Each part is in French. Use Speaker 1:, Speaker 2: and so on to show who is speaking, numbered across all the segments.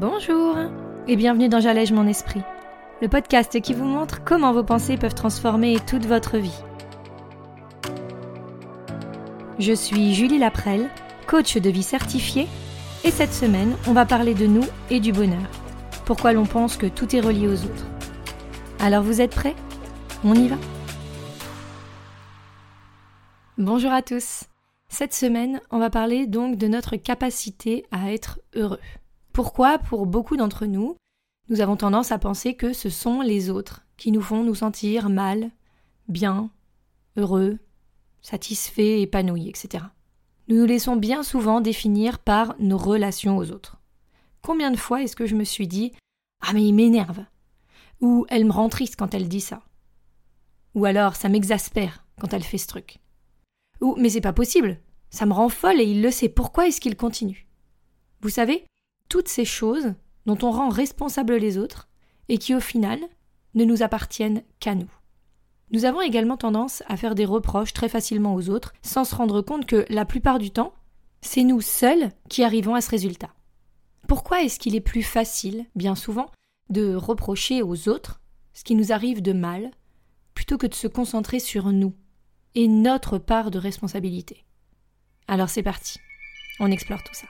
Speaker 1: Bonjour et bienvenue dans J'allège mon esprit, le podcast qui vous montre comment vos pensées peuvent transformer toute votre vie. Je suis Julie Laprelle, coach de vie certifiée, et cette semaine, on va parler de nous et du bonheur. Pourquoi l'on pense que tout est relié aux autres. Alors vous êtes prêts? On y va? Bonjour à tous. Cette semaine, on va parler donc de notre capacité à être heureux. Pourquoi, pour beaucoup d'entre nous, nous avons tendance à penser que ce sont les autres qui nous font nous sentir mal, bien, heureux, satisfaits, épanouis, etc. Nous nous laissons bien souvent définir par nos relations aux autres. Combien de fois est-ce que je me suis dit Ah mais il m'énerve! Ou elle me rend triste quand elle dit ça! Ou alors ça m'exaspère quand elle fait ce truc! Ou mais c'est pas possible! Ça me rend folle et il le sait, pourquoi est-ce qu'il continue? Vous savez, toutes ces choses dont on rend responsables les autres et qui au final ne nous appartiennent qu'à nous. Nous avons également tendance à faire des reproches très facilement aux autres sans se rendre compte que la plupart du temps, c'est nous seuls qui arrivons à ce résultat. Pourquoi est-ce qu'il est plus facile, bien souvent, de reprocher aux autres ce qui nous arrive de mal plutôt que de se concentrer sur nous et notre part de responsabilité? Alors c'est parti, on explore tout ça.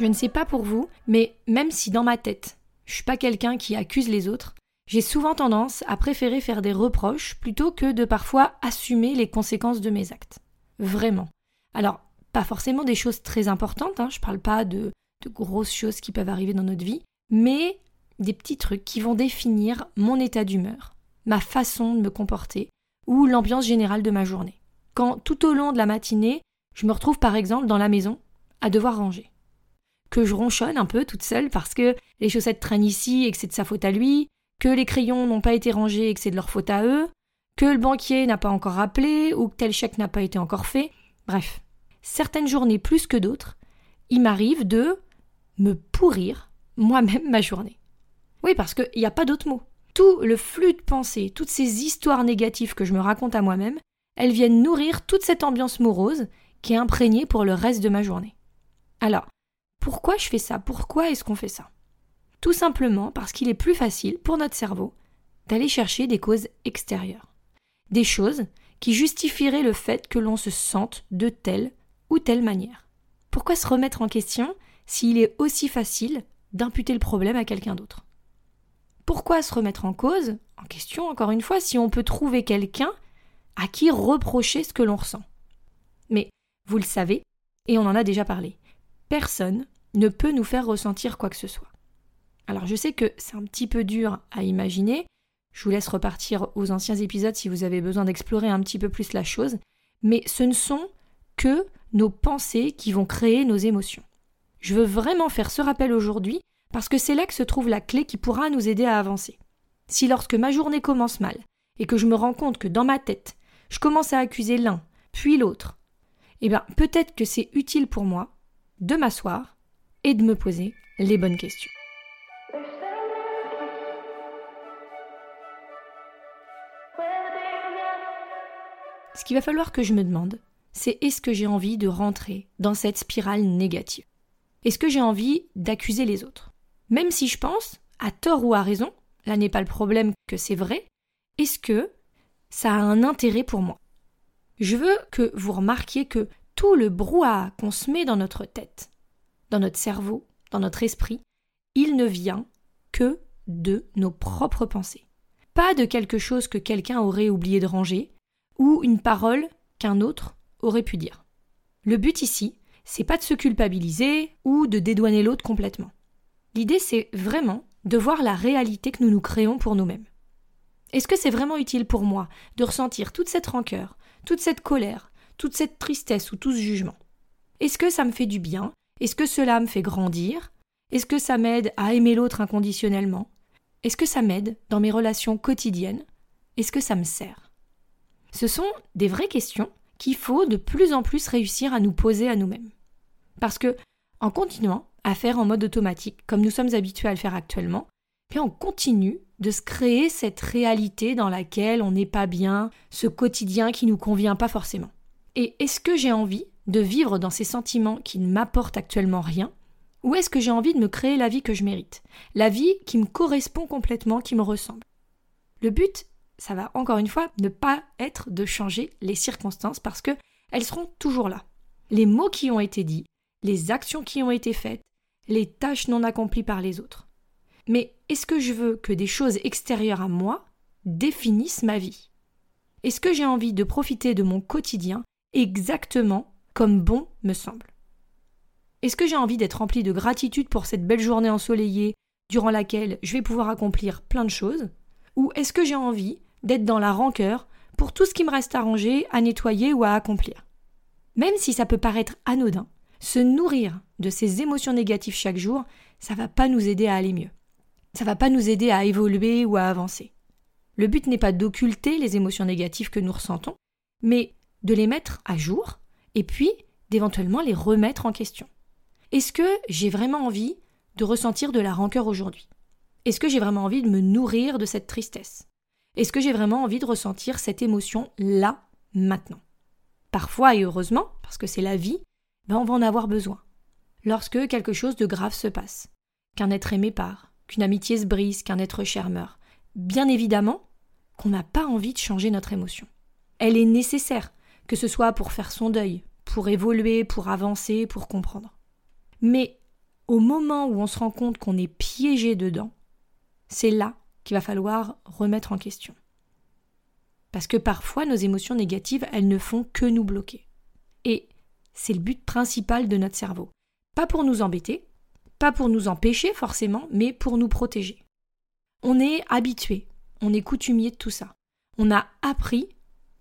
Speaker 1: Je ne sais pas pour vous, mais même si dans ma tête, je suis pas quelqu'un qui accuse les autres, j'ai souvent tendance à préférer faire des reproches plutôt que de parfois assumer les conséquences de mes actes. Vraiment. Alors, pas forcément des choses très importantes, hein, je parle pas de, de grosses choses qui peuvent arriver dans notre vie, mais des petits trucs qui vont définir mon état d'humeur, ma façon de me comporter ou l'ambiance générale de ma journée. Quand tout au long de la matinée, je me retrouve par exemple dans la maison à devoir ranger que je ronchonne un peu toute seule parce que les chaussettes traînent ici et que c'est de sa faute à lui, que les crayons n'ont pas été rangés et que c'est de leur faute à eux, que le banquier n'a pas encore appelé ou que tel chèque n'a pas été encore fait. Bref, certaines journées plus que d'autres, il m'arrive de me pourrir moi-même ma journée. Oui, parce qu'il n'y a pas d'autre mot. Tout le flux de pensées, toutes ces histoires négatives que je me raconte à moi-même, elles viennent nourrir toute cette ambiance morose qui est imprégnée pour le reste de ma journée. Alors, pourquoi je fais ça? Pourquoi est-ce qu'on fait ça? Tout simplement parce qu'il est plus facile pour notre cerveau d'aller chercher des causes extérieures. Des choses qui justifieraient le fait que l'on se sente de telle ou telle manière. Pourquoi se remettre en question s'il est aussi facile d'imputer le problème à quelqu'un d'autre? Pourquoi se remettre en cause, en question encore une fois, si on peut trouver quelqu'un à qui reprocher ce que l'on ressent. Mais vous le savez, et on en a déjà parlé, personne ne peut nous faire ressentir quoi que ce soit. Alors je sais que c'est un petit peu dur à imaginer, je vous laisse repartir aux anciens épisodes si vous avez besoin d'explorer un petit peu plus la chose, mais ce ne sont que nos pensées qui vont créer nos émotions. Je veux vraiment faire ce rappel aujourd'hui parce que c'est là que se trouve la clé qui pourra nous aider à avancer. Si lorsque ma journée commence mal et que je me rends compte que dans ma tête, je commence à accuser l'un, puis l'autre, eh bien peut-être que c'est utile pour moi de m'asseoir et de me poser les bonnes questions. Ce qu'il va falloir que je me demande, c'est est-ce que j'ai envie de rentrer dans cette spirale négative? Est-ce que j'ai envie d'accuser les autres? Même si je pense, à tort ou à raison, là n'est pas le problème que c'est vrai, est-ce que ça a un intérêt pour moi? Je veux que vous remarquiez que le brouhaha qu'on se met dans notre tête, dans notre cerveau, dans notre esprit, il ne vient que de nos propres pensées. Pas de quelque chose que quelqu'un aurait oublié de ranger, ou une parole qu'un autre aurait pu dire. Le but ici, c'est pas de se culpabiliser ou de dédouaner l'autre complètement. L'idée, c'est vraiment de voir la réalité que nous nous créons pour nous-mêmes. Est-ce que c'est vraiment utile pour moi de ressentir toute cette rancœur, toute cette colère, toute cette tristesse ou tout ce jugement. Est-ce que ça me fait du bien? Est-ce que cela me fait grandir? Est-ce que ça m'aide à aimer l'autre inconditionnellement? Est-ce que ça m'aide dans mes relations quotidiennes? Est-ce que ça me sert? Ce sont des vraies questions qu'il faut de plus en plus réussir à nous poser à nous-mêmes. Parce que, en continuant à faire en mode automatique, comme nous sommes habitués à le faire actuellement, puis on continue de se créer cette réalité dans laquelle on n'est pas bien, ce quotidien qui nous convient pas forcément. Et est-ce que j'ai envie de vivre dans ces sentiments qui ne m'apportent actuellement rien Ou est-ce que j'ai envie de me créer la vie que je mérite La vie qui me correspond complètement, qui me ressemble? Le but, ça va encore une fois ne pas être de changer les circonstances parce que elles seront toujours là. Les mots qui ont été dits, les actions qui ont été faites, les tâches non accomplies par les autres. Mais est-ce que je veux que des choses extérieures à moi définissent ma vie? Est-ce que j'ai envie de profiter de mon quotidien exactement comme bon me semble Est-ce que j'ai envie d'être rempli de gratitude pour cette belle journée ensoleillée durant laquelle je vais pouvoir accomplir plein de choses? Ou est-ce que j'ai envie d'être dans la rancœur pour tout ce qui me reste à ranger, à nettoyer ou à accomplir? Même si ça peut paraître anodin, se nourrir de ces émotions négatives chaque jour, ça va pas nous aider à aller mieux. Ça va pas nous aider à évoluer ou à avancer. Le but n'est pas d'occulter les émotions négatives que nous ressentons, mais de les mettre à jour et puis d'éventuellement les remettre en question. Est-ce que j'ai vraiment envie de ressentir de la rancœur aujourd'hui? Est-ce que j'ai vraiment envie de me nourrir de cette tristesse? Est-ce que j'ai vraiment envie de ressentir cette émotion là, maintenant? Parfois et heureusement, parce que c'est la vie, ben on va en avoir besoin. Lorsque quelque chose de grave se passe, qu'un être aimé part, qu'une amitié se brise, qu'un être cher meurt, bien évidemment qu'on n'a pas envie de changer notre émotion. Elle est nécessaire, que ce soit pour faire son deuil, pour évoluer, pour avancer, pour comprendre. Mais au moment où on se rend compte qu'on est piégé dedans, c'est là qu'il va falloir remettre en question. Parce que parfois nos émotions négatives, elles ne font que nous bloquer. Et c'est le but principal de notre cerveau. Pas pour nous embêter, pas pour nous empêcher forcément, mais pour nous protéger. On est habitué, on est coutumier de tout ça. On a appris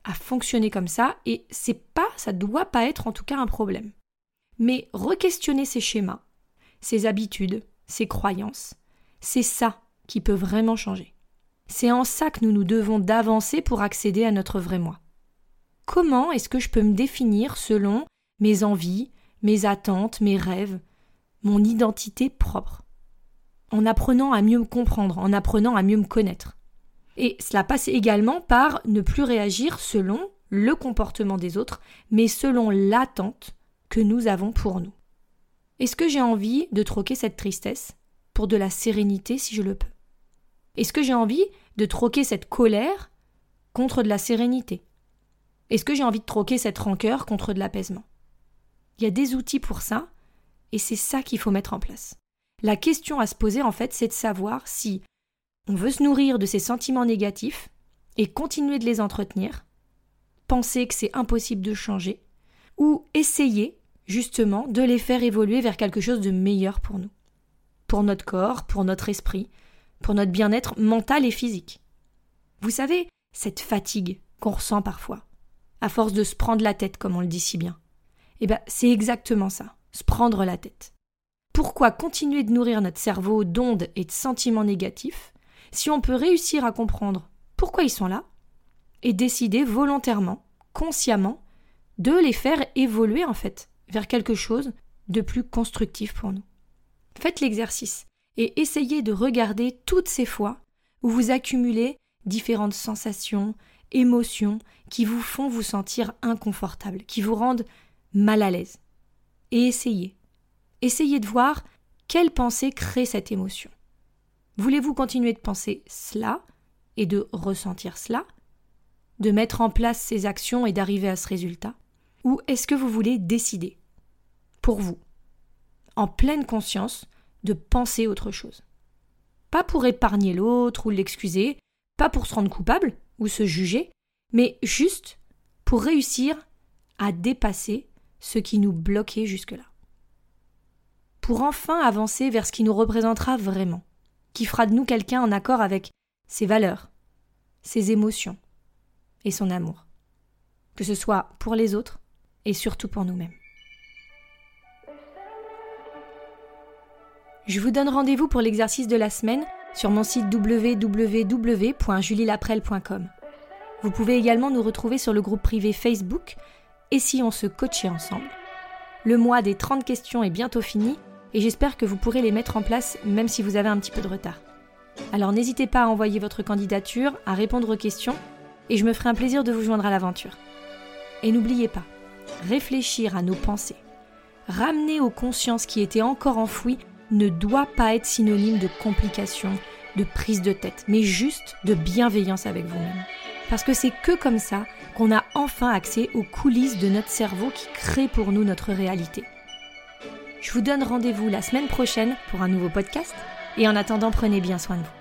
Speaker 1: à fonctionner comme ça et c'est pas, ça doit pas être en tout cas un problème. Mais re-questionner ces schémas, ces habitudes, ces croyances, c'est ça qui peut vraiment changer. C'est en ça que nous nous devons d'avancer pour accéder à notre vrai moi. Comment est-ce que je peux me définir selon mes envies, mes attentes, mes rêves, mon identité propre? En apprenant à mieux me comprendre, en apprenant à mieux me connaître. Et cela passe également par ne plus réagir selon le comportement des autres, mais selon l'attente que nous avons pour nous. Est-ce que j'ai envie de troquer cette tristesse pour de la sérénité si je le peux? Est-ce que j'ai envie de troquer cette colère contre de la sérénité? Est-ce que j'ai envie de troquer cette rancœur contre de l'apaisement? Il y a des outils pour ça, et c'est ça qu'il faut mettre en place. La question à se poser, en fait, c'est de savoir si on veut se nourrir de ces sentiments négatifs et continuer de les entretenir, penser que c'est impossible de changer, ou essayer justement de les faire évoluer vers quelque chose de meilleur pour nous, pour notre corps, pour notre esprit, pour notre bien-être mental et physique. Vous savez, cette fatigue qu'on ressent parfois, à force de se prendre la tête, comme on le dit si bien, eh ben, c'est exactement ça, se prendre la tête. Pourquoi continuer de nourrir notre cerveau d'ondes et de sentiments négatifs si on peut réussir à comprendre pourquoi ils sont là et décider volontairement, consciemment, de les faire évoluer en fait vers quelque chose de plus constructif pour nous. Faites l'exercice et essayez de regarder toutes ces fois où vous accumulez différentes sensations, émotions qui vous font vous sentir inconfortable, qui vous rendent mal à l'aise. Et essayez. Essayez de voir quelle pensée crée cette émotion. Voulez-vous continuer de penser cela et de ressentir cela? De mettre en place ces actions et d'arriver à ce résultat? Ou est-ce que vous voulez décider pour vous, en pleine conscience, de penser autre chose? Pas pour épargner l'autre ou l'excuser, pas pour se rendre coupable ou se juger, mais juste pour réussir à dépasser ce qui nous bloquait jusque-là. Pour enfin avancer vers ce qui nous représentera vraiment qui fera de nous quelqu'un en accord avec ses valeurs, ses émotions et son amour, que ce soit pour les autres et surtout pour nous-mêmes. Je vous donne rendez-vous pour l'exercice de la semaine sur mon site www.julielaprel.com. Vous pouvez également nous retrouver sur le groupe privé Facebook Et si on se coachait ensemble? Le mois des 30 questions est bientôt fini et j'espère que vous pourrez les mettre en place même si vous avez un petit peu de retard. Alors n'hésitez pas à envoyer votre candidature, à répondre aux questions, et je me ferai un plaisir de vous joindre à l'aventure. Et n'oubliez pas, réfléchir à nos pensées, ramener aux consciences qui étaient encore enfouies ne doit pas être synonyme de complication, de prise de tête, mais juste de bienveillance avec vous-même. Parce que c'est que comme ça qu'on a enfin accès aux coulisses de notre cerveau qui crée pour nous notre réalité. Je vous donne rendez-vous la semaine prochaine pour un nouveau podcast et en attendant prenez bien soin de vous.